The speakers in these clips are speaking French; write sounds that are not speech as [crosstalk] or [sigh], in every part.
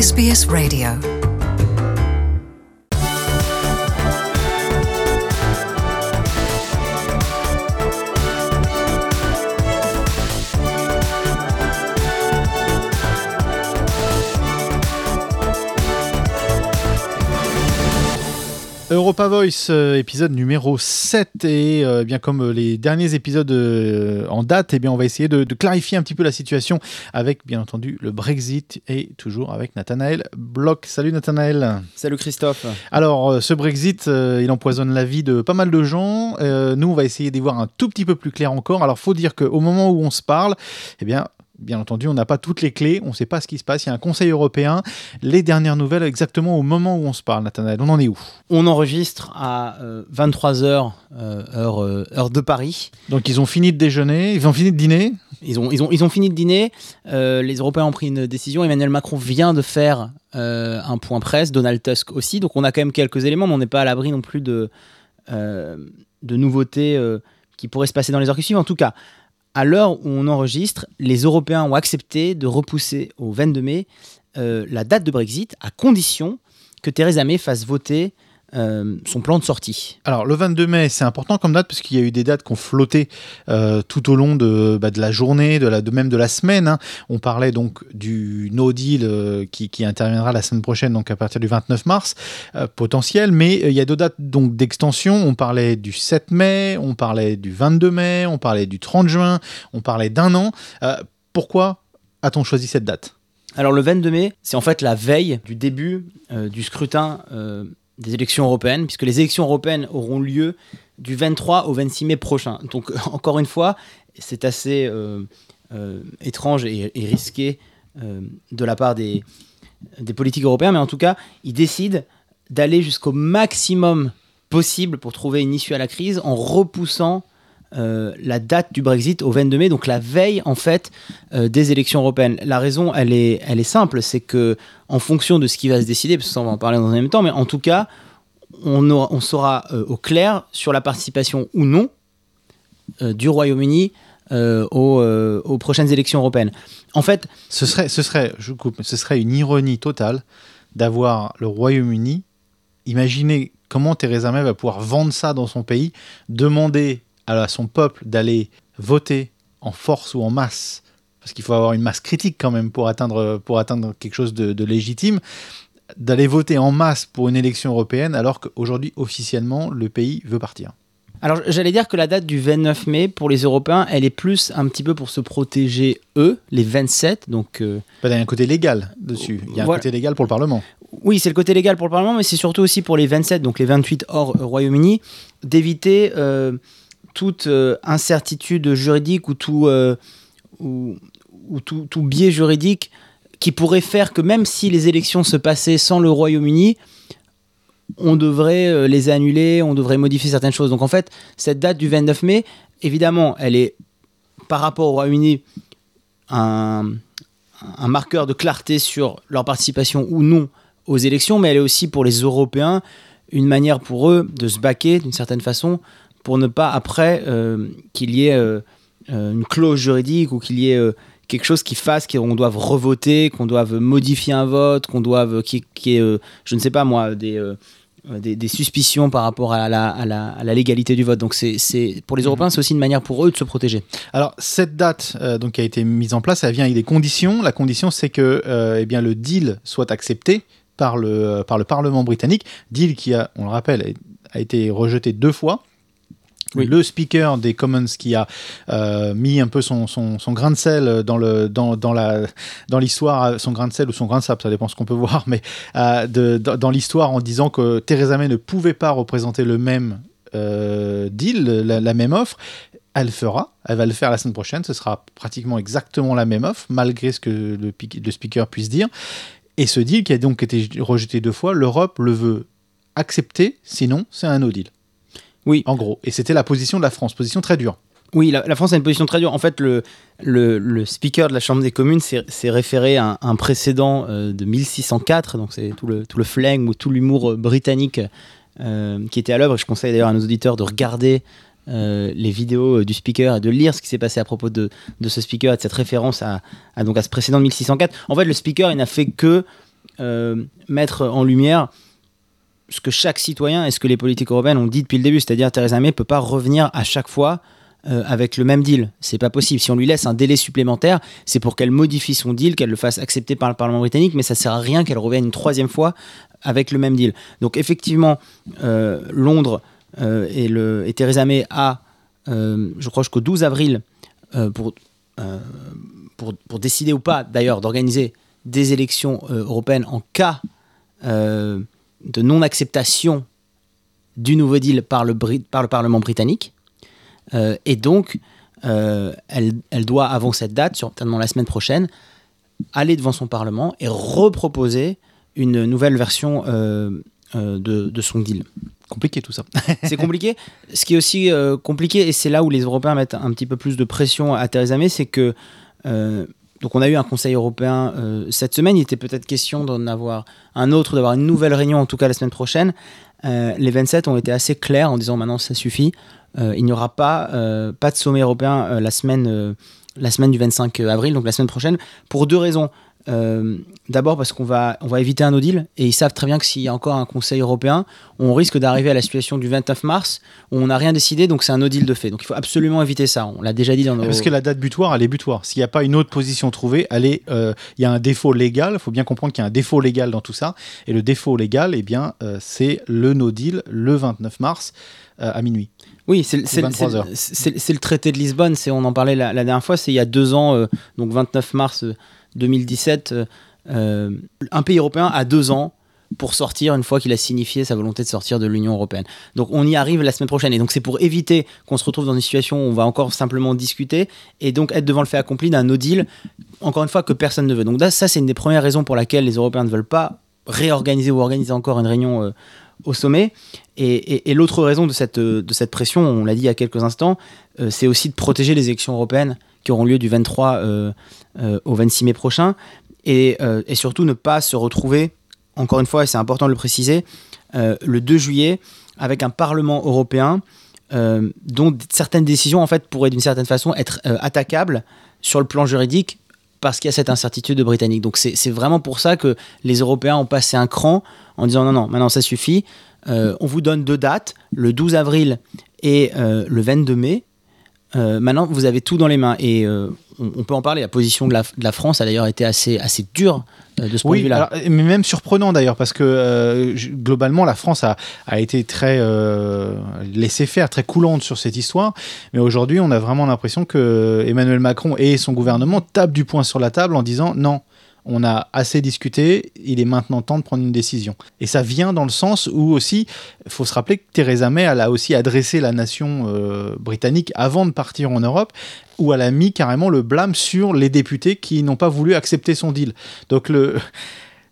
SBS Radio. Europa Voice, euh, épisode numéro 7. Et euh, bien comme euh, les derniers épisodes euh, en date, eh bien, on va essayer de, de clarifier un petit peu la situation avec, bien entendu, le Brexit et toujours avec Nathanaël Bloch. Salut Nathanaël. Salut Christophe. Alors, euh, ce Brexit, il empoisonne la vie de pas mal de gens. Nous, on va essayer d'y voir un tout petit peu plus clair encore. Alors, faut dire qu'au moment où on se parle, eh bien, Bien entendu, on n'a pas toutes les clés, on ne sait pas ce qui se passe. Il y a un Conseil européen. Les dernières nouvelles, exactement au moment où on se parle, Nathanaël, on en est où? On enregistre à 23h, heure, euh, heure de Paris. Donc, ils ont fini de déjeuner, ils ont fini de dîner? Ils ont, ils ont, ils ont fini de dîner. Euh, les Européens ont pris une décision. Emmanuel Macron vient de faire euh, un point presse. Donald Tusk aussi. Donc on a quand même quelques éléments, mais on n'est pas à l'abri non plus de, euh, de nouveautés euh, qui pourraient se passer dans les heures qui suivent. En tout cas, à l'heure où on enregistre, les Européens ont accepté de repousser au 22 mai euh, la date de Brexit à condition que Theresa May fasse voter euh, son plan de sortie. Alors, le 22 mai, c'est important comme date parce qu'il y a eu des dates qui ont flotté euh, tout au long de, bah, de la journée, de, la, de même de la semaine. hein. On parlait donc du no deal euh, qui, qui interviendra la semaine prochaine, donc à partir du 29 mars, euh, potentiel. Mais il y a deux dates donc d'extension. On parlait du 7 mai, on parlait du 22 mai, on parlait du 30 juin, on parlait d'un an. Pourquoi a-t-on choisi cette date? Alors le 22 mai, c'est en fait la veille du début euh, du scrutin euh, des élections européennes, puisque les élections européennes auront lieu du 23 au 26 mai prochain. Donc [laughs] encore une fois, c'est assez euh, euh, étrange et, risqué euh, de la part des, des politiques européens, mais en tout cas, ils décident d'aller jusqu'au maximum possible pour trouver une issue à la crise en repoussant euh, la date du Brexit au 22 mai, donc la veille en fait euh, des élections européennes. La raison, elle est, elle est simple, c'est que en fonction de ce qui va se décider, parce que ça on va en parler dans un même temps, mais en tout cas, on, sera euh, au clair sur la participation ou non du Royaume-Uni aux, prochaines élections européennes. En fait, ce serait, ce serait, ce serait une ironie totale d'avoir le Royaume-Uni. Imaginez comment Theresa May va pouvoir vendre ça dans son pays, demander à son peuple d'aller voter en force ou en masse, parce qu'il faut avoir une masse critique quand même pour atteindre, pour atteindre quelque chose de, de légitime, d'aller voter en masse pour une élection européenne, alors qu'aujourd'hui, officiellement, le pays veut partir. Alors j'allais dire que la date du 29 mai pour les Européens, elle est plus un petit peu pour se protéger eux, les 27. Donc euh, Bah, Il y a un côté légal dessus, il y a un côté légal pour le Parlement. oui, c'est le côté légal pour le Parlement, mais c'est surtout aussi pour les 27, donc les 28 hors Royaume-Uni, d'éviter euh, toute euh, incertitude juridique ou tout, euh, ou, ou tout, tout biais juridique qui pourrait faire que même si les élections se passaient sans le Royaume-Uni, on devrait euh, les annuler, on devrait modifier certaines choses. Donc en fait, cette date du 29 mai, évidemment, elle est par rapport au Royaume-Uni un, un marqueur de clarté sur leur participation ou non aux élections, mais elle est aussi pour les Européens une manière pour eux de se baquer d'une certaine façon pour ne pas après euh, qu'il y ait euh, euh, une clause juridique ou qu'il y ait quelque chose qui fasse qu'on doive revoter, qu'on doive modifier un vote, qu'on doive qui, qui est, je ne sais pas moi, des, des, des suspicions par rapport à la, à la, à la légalité du vote. Donc c'est, c'est pour les Européens, c'est aussi une manière pour eux de se protéger. Alors cette date euh, donc qui a été mise en place, elle vient avec des conditions. La condition c'est que euh, eh bien le deal soit accepté par le par le Parlement britannique. Deal qui a, on le rappelle, a été rejeté deux fois. Le speaker des Commons qui a euh, mis un peu son, son, grain de sel dans le dans, dans la dans l'histoire, son grain de sel ou son grain de sable, ça dépend ce qu'on peut [laughs] voir, mais euh, dans, l'histoire en disant que Theresa May ne pouvait pas représenter le même euh, deal, la, même offre elle le fera, elle va le faire la semaine prochaine, ce sera pratiquement exactement la même offre, malgré ce que le speaker puisse dire. Et ce deal qui a donc été rejeté deux fois, l'Europe le veut accepter, sinon c'est un no deal. Oui. En gros. Et c'était la position de la France, position très dure. Oui, la, la France a une position très dure. En fait, le, le, le speaker de la Chambre des communes s'est référé à un, un précédent euh, de 1604, donc c'est tout le, tout le flingue ou tout l'humour euh, britannique euh, qui était à l'œuvre. Je conseille d'ailleurs à nos auditeurs de regarder euh, les vidéos du speaker et de lire ce qui s'est passé à propos de, de ce speaker et de cette référence à, à, donc à ce précédent de 1604. En fait, le speaker, il n'a fait que mettre en lumière ce que chaque citoyen et ce que les politiques européennes ont dit depuis le début, c'est-à-dire Theresa May ne peut pas revenir à chaque fois euh, avec le même deal. C'est pas possible. Si on lui laisse un délai supplémentaire, c'est pour qu'elle modifie son deal, qu'elle le fasse accepter par le Parlement britannique, mais ça sert à rien qu'elle revienne une troisième fois avec le même deal. Donc effectivement, euh, Londres euh, et Theresa May a, je crois jusqu'au 12 avril, pour, pour, pour, décider ou pas d'ailleurs d'organiser des élections européennes en cas de non-acceptation du nouveau deal par le, par le Parlement britannique. Euh, et donc, euh, elle, elle, doit, avant cette date, certainement la semaine prochaine, aller devant son Parlement et reproposer une nouvelle version euh, de, de, son deal. Compliqué tout ça. [laughs] c'est compliqué. Ce qui est aussi compliqué, et c'est là où les Européens mettent un petit peu plus de pression à Theresa May, c'est que donc on a eu un Conseil européen cette semaine. Il était peut-être question d'en avoir un autre, d'avoir une nouvelle réunion, en tout cas la semaine prochaine. les 27 ont été assez clairs en disant maintenant ça suffit. Euh, il n'y aura pas, euh, de sommet européen euh, la, semaine, la semaine du 25 avril, donc la semaine prochaine, pour deux raisons. D'abord parce qu'on va, on va éviter un no deal et ils savent très bien que s'il y a encore un Conseil européen, on risque d'arriver à la situation du 29 mars où on n'a rien décidé, donc c'est un no deal de fait. Donc il faut absolument éviter ça. On l'a déjà dit dans nos. Parce que la date butoir, elle est butoir. S'il n'y a pas une autre position trouvée, il y a un défaut légal. Il faut bien comprendre qu'il y a un défaut légal dans tout ça. Et le défaut légal, eh bien, c'est le no deal le 29 mars à minuit. Oui, c'est le traité de Lisbonne, on en parlait la, dernière fois, c'est il y a deux ans, euh, donc 29 mars 2017, euh, euh, un pays européen a deux ans pour sortir une fois qu'il a signifié sa volonté de sortir de l'Union européenne. Donc on y arrive la semaine prochaine. Et donc c'est pour éviter qu'on se retrouve dans une situation où on va encore simplement discuter et donc être devant le fait accompli d'un no deal, encore une fois, que personne ne veut. Donc ça, c'est une des premières raisons pour laquelle les Européens ne veulent pas réorganiser ou organiser encore une réunion au sommet. Et, l'autre raison de cette, de cette pression, on l'a dit il y a quelques instants, euh, c'est aussi de protéger les élections européennes qui auront lieu du 23 euh, euh, au 26 mai prochain. Et, et, surtout ne pas se retrouver, encore une fois, et c'est important de le préciser, le 2 juillet avec un Parlement européen dont certaines décisions en fait pourraient d'une certaine façon être attaquables sur le plan juridique parce qu'il y a cette incertitude britannique. Donc c'est vraiment pour ça que les Européens ont passé un cran en disant non, non, maintenant ça suffit. Euh, on vous donne deux dates, le 12 avril et euh, le 22 mai. Euh, maintenant, vous avez tout dans les mains et on, peut en parler. La position de la, France a d'ailleurs été assez, assez dure de ce point de vue-là. Mais même surprenant d'ailleurs, parce que globalement, la France a, a été très laissée faire, très coulante sur cette histoire. Mais aujourd'hui, on a vraiment l'impression que Emmanuel Macron et son gouvernement tapent du poing sur la table en disant non, on a assez discuté, il est maintenant temps de prendre une décision. Et ça vient dans le sens où aussi, il faut se rappeler que Theresa May, elle a aussi adressé la nation euh, britannique avant de partir en Europe, où elle a mis carrément le blâme sur les députés qui n'ont pas voulu accepter son deal. Donc le... [laughs]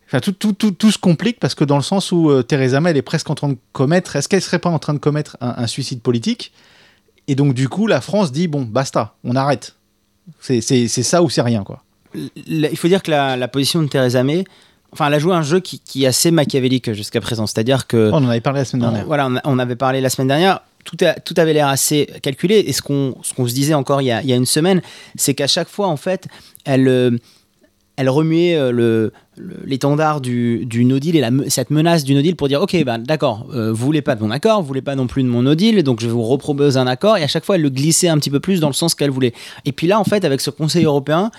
Enfin, tout, tout, tout, se complique parce que dans le sens où euh, Theresa May, elle est presque en train de commettre, est-ce qu'elle serait pas en train de commettre un, suicide politique? Et donc, du coup, la France dit, bon, basta, on arrête. C'est ça ou c'est rien, quoi il faut dire que la, position de Theresa May, enfin, elle a joué un jeu qui, est assez machiavélique jusqu'à présent. C'est-à-dire que. on en avait parlé la semaine dernière. voilà, on, avait parlé la semaine dernière. Tout, tout avait l'air assez calculé. Et ce qu'on se disait encore il y a, une semaine, c'est qu'à chaque fois, en fait, elle. Euh, elle remuait euh, le, l'étendard du, du no deal et la, cette menace du no deal pour dire ok ben d'accord euh, vous voulez pas de mon accord vous voulez pas non plus de mon no deal donc je vous repropose un accord et à chaque fois elle le glissait un petit peu plus dans le sens qu'elle voulait et puis là en fait avec ce conseil européen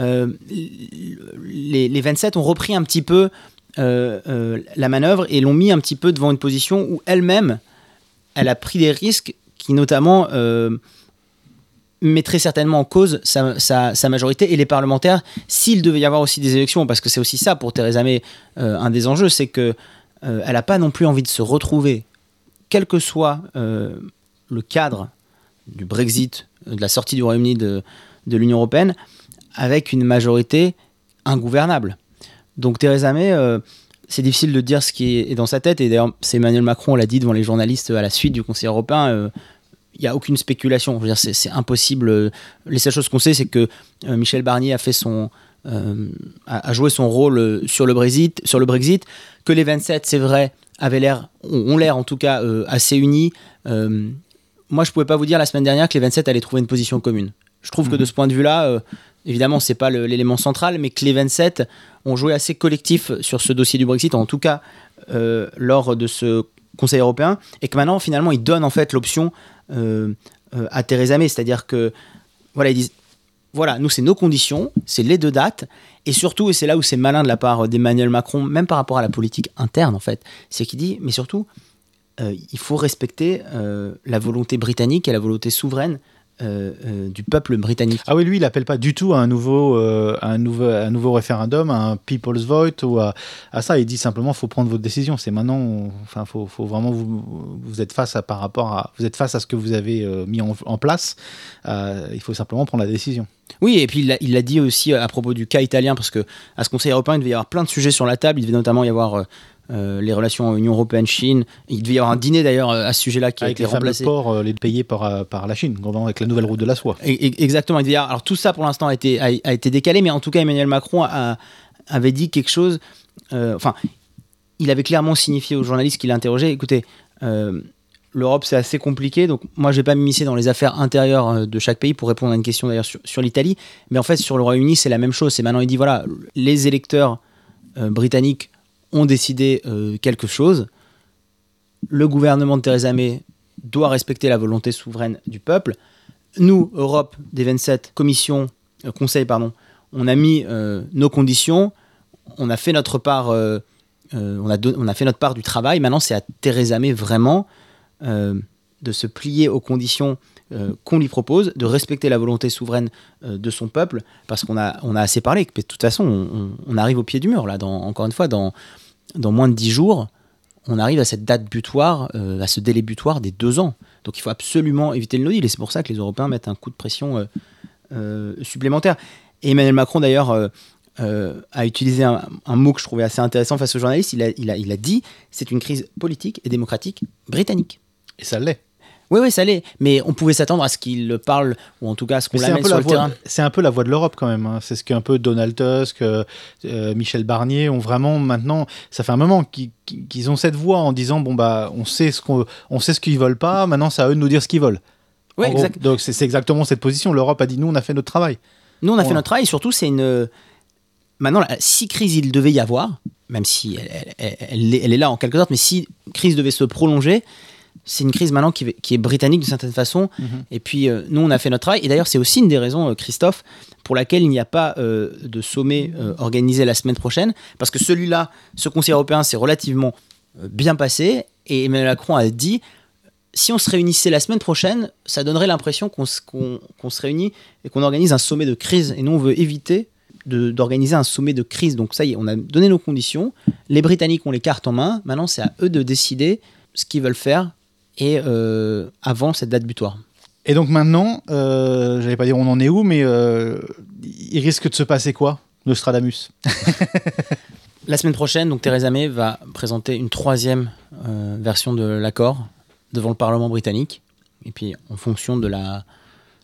les, les, 27 ont repris un petit peu euh, euh, la manœuvre et l'ont mis un petit peu devant une position où elle-même, elle a pris des risques qui notamment mettraient certainement en cause sa, majorité et les parlementaires s'il devait y avoir aussi des élections, parce que c'est aussi ça pour Theresa May, un des enjeux, c'est que elle n'a pas non plus envie de se retrouver, quel que soit le cadre du Brexit, de la sortie du Royaume-Uni de l'Union européenne, avec une majorité ingouvernable. Donc Theresa May, euh, c'est difficile de dire ce qui est dans sa tête, et d'ailleurs c'est Emmanuel Macron l'a dit devant les journalistes à la suite du Conseil européen, euh, il n'y a aucune spéculation, c'est, impossible. Les seules choses qu'on sait, c'est que euh, Michel Barnier a fait son... a, joué son rôle sur le Brexit, sur le Brexit, que les 27, c'est vrai, avaient l'air, ont l'air en tout cas assez unis. moi, je pouvais pas vous dire la semaine dernière que les 27 allaient trouver une position commune. Je trouve que de mhm. ce point de vue-là, évidemment, c'est pas l'élément central, mais que les 27 ont joué assez collectif sur ce dossier du Brexit, en tout cas euh, lors de ce Conseil européen, et que maintenant, finalement, ils donnent en fait l'option euh, euh, à Theresa May, c'est-à-dire que disent voilà, nous c'est nos conditions, c'est les deux dates, et surtout, et c'est là où c'est malin de la part d'Emmanuel Macron, même par rapport à la politique interne en fait, c'est qu'il dit, mais surtout, il faut respecter la volonté britannique et la volonté souveraine euh, euh, du peuple britannique. Ah oui, lui, il n'appelle pas du tout à un nouveau, euh, un nouveau, un nouveau référendum, un people's vote ou à, ça. Il dit simplement, faut prendre votre décision. C'est maintenant, enfin, faut, faut vraiment vous, vous êtes face à par rapport à, vous êtes face à ce que vous avez mis en, place. il faut simplement prendre la décision. Oui, et puis il l'a dit aussi à propos du cas italien, parce que à ce Conseil européen, il devait y avoir plein de sujets sur la table. Il devait notamment y avoir euh, les relations Union européenne-Chine. Il devait y avoir un dîner d'ailleurs à ce sujet-là qui avec a été les remplacé. ports, euh, les payés par, euh, par la Chine, avec la nouvelle route de la soie. exactement. Il alors tout ça pour l'instant a été, a, été décalé, mais en tout cas Emmanuel Macron a, avait dit quelque chose. enfin, il avait clairement signifié aux journalistes qu'il interrogé écoutez, l'Europe c'est assez compliqué, donc moi je vais pas m'immiscer dans les affaires intérieures de chaque pays pour répondre à une question d'ailleurs sur, sur l'Italie, mais en fait sur le Royaume-Uni c'est la même chose. C'est maintenant il dit voilà, les électeurs britanniques ont décidé euh, quelque chose. Le gouvernement de Theresa May doit respecter la volonté souveraine du peuple. Nous, Europe des 27, Commission, euh, Conseil, pardon, on a mis euh, nos conditions, on a fait notre part, on, a on, a fait notre part du travail. Maintenant, c'est à Theresa May vraiment de se plier aux conditions qu'on lui propose, de respecter la volonté souveraine de son peuple, parce qu'on a, assez parlé. De toute façon, on, on, arrive au pied du mur, là, encore une fois, dans, dans moins de 10 jours, on arrive à cette date butoir, euh, à ce délai butoir des deux ans. Donc il faut absolument éviter le no deal. Et c'est pour ça que les Européens mettent un coup de pression euh, euh, supplémentaire. Et Emmanuel Macron, d'ailleurs, a utilisé un, mot que je trouvais assez intéressant face aux journalistes. Il il a dit c'est une crise politique et démocratique britannique. Et ça l'est. Oui, oui, ça l'est. Mais on pouvait s'attendre à ce qu'il parle, ou en tout cas à ce qu'on l'amène sur le terrain. C'est un peu la voix de l'Europe quand même. Hein. C'est ce qu'un peu Donald Tusk, euh, euh, Michel Barnier ont vraiment maintenant. Ça fait un moment qu'ils ont cette voix en disant bon bah on sait ce qu'on, on sait ce qu'ils veulent pas. Maintenant, c'est à eux de nous dire ce qu'ils veulent. Oui, exact. donc c'est exactement cette position. L'Europe a dit nous, on a fait notre travail. Nous, on a fait notre travail. Et surtout, c'est une. Maintenant, si crise il devait y avoir, même si elle, elle, est là en quelque sorte, mais si crise devait se prolonger, c'est une crise maintenant qui, est britannique d'une certaine façon. Mhm. Et puis, euh, nous, on a fait notre travail. Et d'ailleurs, c'est aussi une des raisons, euh, Christophe, pour laquelle il n'y a pas euh, de sommet organisé la semaine prochaine. Parce que celui-là, ce Conseil européen, s'est relativement bien passé. Et Emmanuel Macron a dit si on se réunissait la semaine prochaine, ça donnerait l'impression qu'on se réunit et qu'on organise un sommet de crise. Et nous, on veut éviter d'organiser un sommet de crise. Donc, ça y est, on a donné nos conditions. Les Britanniques ont les cartes en main. Maintenant, c'est à eux de décider ce qu'ils veulent faire et euh, avant cette date butoir. Et donc maintenant, euh, j'allais pas dire on en est où, mais euh, il risque de se passer quoi, Nostradamus? [laughs] La semaine prochaine, donc Theresa May va présenter une troisième euh, version de l'accord devant le Parlement britannique. Et puis, en fonction de la.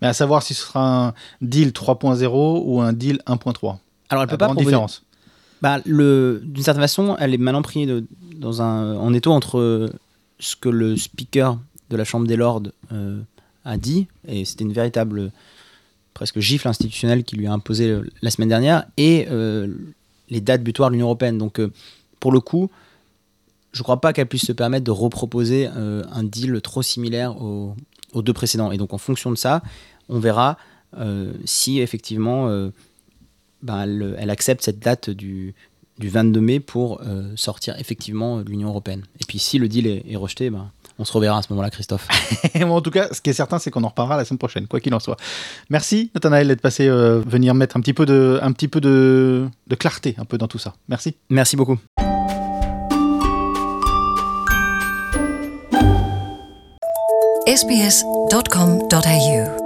Mais à savoir si ce sera un deal 3.0 ou un deal 1.3. Alors, elle peut pas. différence. Bah, D'une certaine façon, elle est maintenant prise dans un, en étau entre ce que le speaker de la Chambre des Lords euh, a dit, et c'était une véritable presque gifle institutionnelle qui lui a imposé la semaine dernière, et euh, les dates butoirs de l'Union européenne. Donc, euh, pour le coup, je ne crois pas qu'elle puisse se permettre de reproposer un deal trop similaire aux, deux précédents. Et donc, en fonction de ça, on verra si effectivement ben, elle, elle, accepte cette date du, du 22 mai pour euh, sortir effectivement de l'Union européenne. Et puis si le deal est, rejeté, ben, on se reverra à ce moment-là, Christophe. [laughs] en tout cas, ce qui est certain, c'est qu'on en reparlera la semaine prochaine, quoi qu'il en soit. Merci, Nathanaël, d'être passé euh, venir mettre un petit peu, de, un petit peu de, de clarté un peu dans tout ça. Merci. Merci beaucoup. sbs.com.au